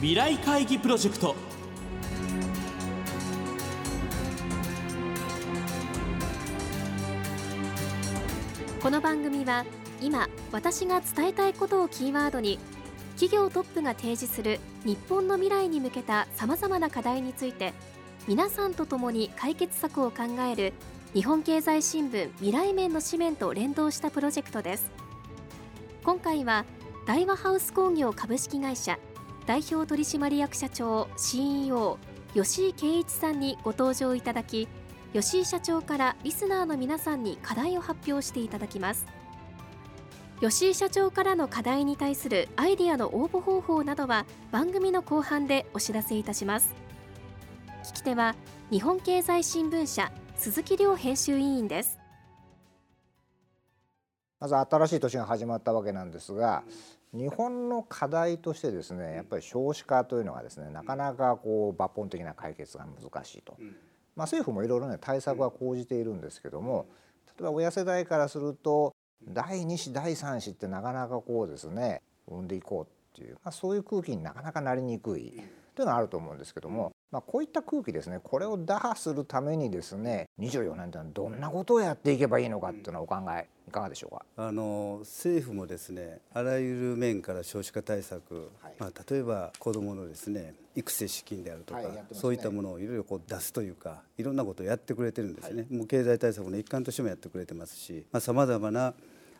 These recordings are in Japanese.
未来会議プロジェクト。この番組は今私が伝えたいことをキーワードに企業トップが提示する日本の未来に向けたさまざまな課題について皆さんと共に解決策を考える日本経済新聞未来面の紙面と連動したプロジェクトです。今回は大和ハウス工業株式会社代表取締役社長 CEO 吉井圭一さんにご登場いただき吉井社長からリスナーの皆さんに課題を発表していただきます。吉井社長からの課題に対するアイディアの応募方法などは番組の後半でお知らせいたします。聞き手は日本経済新聞社鈴木亮編集委員です。まず新しい年が始まったわけなんですが日本の課題としてですねやっぱり少子化というのがですねなかなかこう抜本的な解決が難しいと、まあ、政府もいろいろね対策は講じているんですけども例えば親世代からすると第2子第3子ってなかなかこうですね産んでいこうっていう、まあ、そういう空気になかなかなりにくいというのはあると思うんですけども、まあ、こういった空気ですね。これを打破するためにですね24年というのはどんなことをやっていけばいいのかっていうのはお考えいかがでしょうか？あの政府もですねあらゆる面から少子化対策、はい、まあ、例えば子どものですね育成資金であるとか、はいね、そういったものをいろいろこう出すというかいろんなことをやってくれてるんですね、はい、もう経済対策の一環としてもやってくれてますしさまざ、まな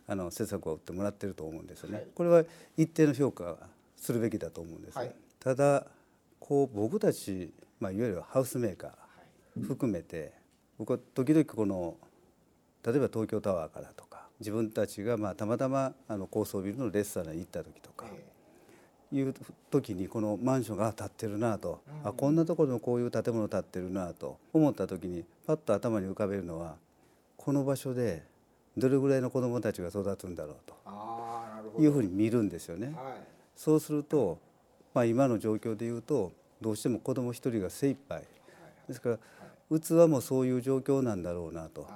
あの施策を打ってもらってると思うんですよね、これは一定の評価するべきだと思うんです、ただこう僕たち、まあ、いわゆるハウスメーカー含めて僕は時々この例えば東京タワーからとか自分たちがまあたまたまあの高層ビルのレストランに行った時とか、いう時にこのマンションが建ってるなと、あこんなところのこういう建物建ってるなと思った時にパッと頭に浮かべるのはこの場所でどれぐらいの子どもたちが育つんだろうというふうに見るんですよね。そうすると、まあ、今の状況でいうとどうしても子ども一人が精一杯。ですから器もそういう状況なんだろうなと。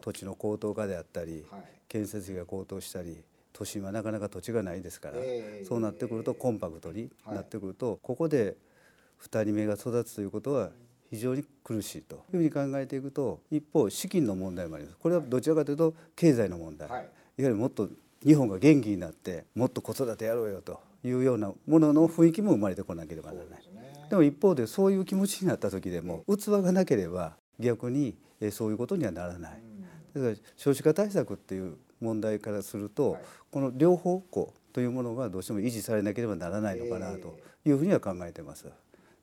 土地の高騰化であったり、建設費が高騰したり都心はなかなか土地がないですから、そうなってくるとコンパクトになってくると、ここで2人目が育つということは非常に苦しいと。いうふうに考えていくと一方資金の問題もあります。これはどちらかというと経済の問題、い、わゆるもっと日本が元気になってもっと子育てやろうよというようなものの雰囲気も生まれてこなければならない。でも一方でそういう気持ちになった時でも器がなければ逆にそういうことにはならない。だから少子化対策っていう問題からすると、この両方向というものがどうしても維持されなければならないのかなというふうには考えてます。だか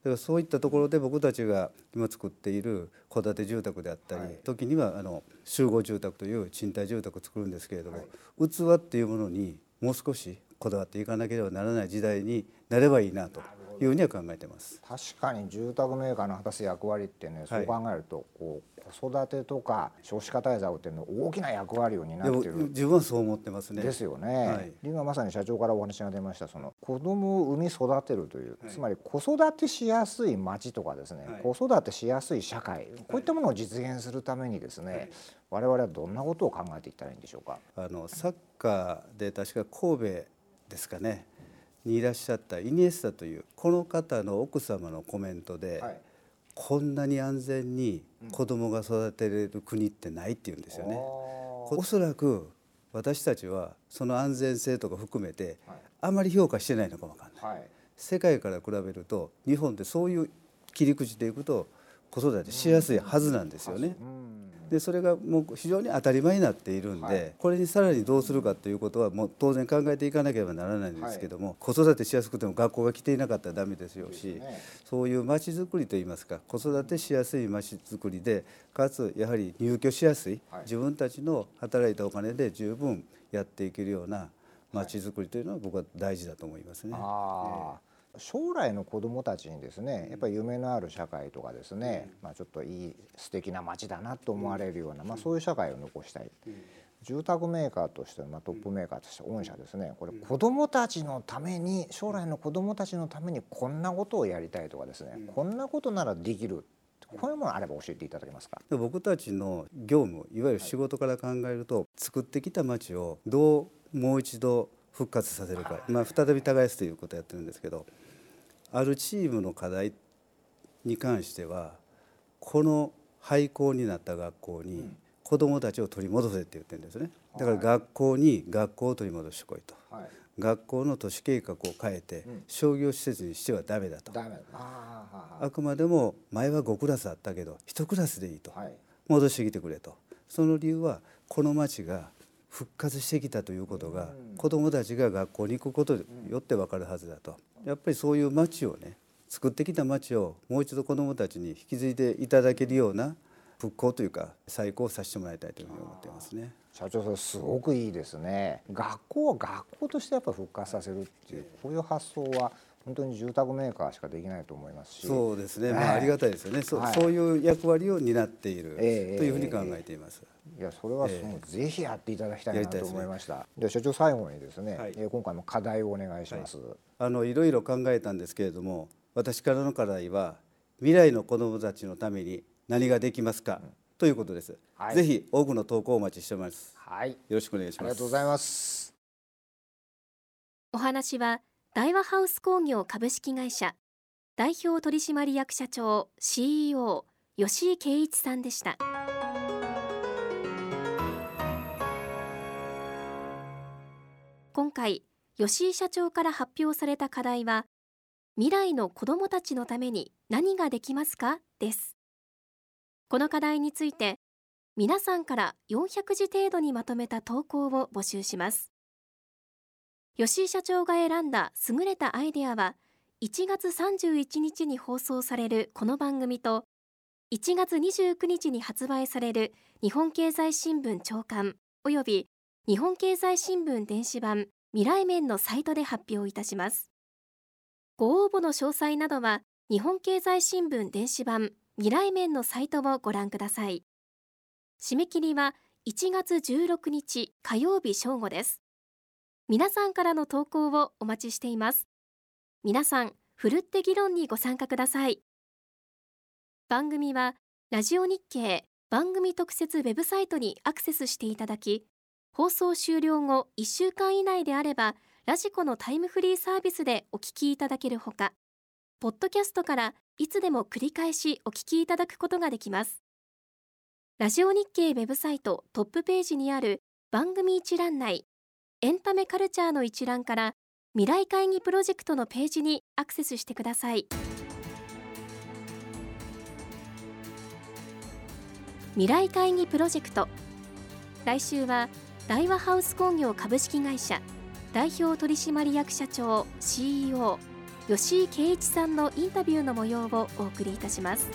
らそういったところで僕たちが今作っている戸建て住宅であったり、時にはあの集合住宅という賃貸住宅を作るんですけれども、器っていうものにもう少しこだわっていかなければならない時代になればいいなというふうには考えてます。確かに住宅メーカーの果たす役割ってね、そう考えるとこう子育てとか少子化対策っていうの大きな役割を担っている自分はそう思ってますね。ですよね、はい、今まさに社長からお話が出ました。その子供を産み育てるという、はい、つまり子育てしやすい町とかですね、はい、子育てしやすい社会こういったものを実現するためにですね、我々はどんなことを考えていったらいいんでしょうか？あのサッカーで確か神戸ですかね。にいらっしゃったイニエスタというこの方の奥様のコメントで、はい、こんなに安全に子供が育てれる国ってないって言うんですよね。おそらく私たちはその安全性とか含めてあまり評価してないのかもわかんない、はい、世界から比べると日本ってそういう切り口でいくと子育てしやすいはずなんですよね。うんでそれがもう非常に当たり前になっているんで、はい、これにさらにどうするかということはもう当然考えていかなければならないんですけども、はい、子育てしやすくても学校が来ていなかったらダメですよし、ね、そういうまちづくりといいますか子育てしやすいまちづくりでかつやはり入居しやすい、はい、自分たちの働いたお金で十分やっていけるようなまちづくりというのは僕は大事だと思いますね。将来の子どもたちにですねやっぱり夢のある社会とかですね、まあ、ちょっといい素敵な街だなと思われるような、まあ、そういう社会を残したい。住宅メーカーとして、まあ、トップメーカーとして御社ですねこれ子どもたちのために将来の子どもたちのためにこんなことをやりたいとかですねこんなことならできるこういうものあれば教えていただけますか？僕たちの業務いわゆる仕事から考えると、はい、作ってきた街をどうもう一度復活させるか、まあ、再び耕すということをやってるんですけどあるチームの課題に関してはこの廃校になった学校に子どもたちを取り戻せって言ってるんですね。だから学校に学校を取り戻してこいと、はい、学校の都市計画を変えて商業施設にしてはダメだと、あくまでも前は5クラスあったけど1クラスでいいと、戻してきてくれと。その理由はこの町が復活してきたということが子どもたちが学校に行くことによって分かるはずだとやっぱりそういう町をね作ってきた町をもう一度子どもたちに引き継いでいただけるような復興というか再興させてもらいたいというふうに思っていますね。社長それすごくいいですね。学校を学校としてやっぱ復活させるっていうこういう発想は本当に住宅メーカーしかできないと思いますし。そうですね、まあ、ありがたいですよね、そはい、そういう役割を担っている、えー、というふうに考えています。いやそれはその、ぜひやっていただきたいなと思いました。で、ね、社長最後にですね、はい、今回も課題をお願いします。はい、あのいろいろ考えたんですけれども、私からの課題は未来の子どもたちのために何ができますか、うん、ということです、はい、ぜひ多くの投稿をお待ちしてます。はい、よろしくお願いします。ありがとうございます。お話は大和ハウス工業株式会社代表取締役社長 CEO 吉井圭一さんでした。今回吉井社長から発表された課題は未来の子どもたちのために何ができますか？です。この課題について皆さんから400字程度にまとめた投稿を募集します。吉井社長が選んだ優れたアイデアは1月31日に放送されるこの番組と1月29日に発売される日本経済新聞長官および日本経済新聞電子版未来面のサイトで発表いたします。ご応募の詳細などは日本経済新聞電子版未来面のサイトをご覧ください。締め切りは1月16日火曜日正午です。皆さんからの投稿をお待ちしています皆さんふるって議論にご参加ください番組はラジオ日経番組特設ウェブサイトにアクセスしていただき放送終了後1週間以内であればラジコのタイムフリーサービスでお聞きいただけるほか、ポッドキャストからいつでも繰り返しお聞きいただくことができます。ラジオ日経ウェブサイトトップページにある番組一覧内、エンタメカルチャーの一覧から未来会議プロジェクトのページにアクセスしてください。未来会議プロジェクト来週は大和ハウス工業株式会社代表取締役社長 CEO 吉井圭一さんのインタビューの模様をお送りいたします。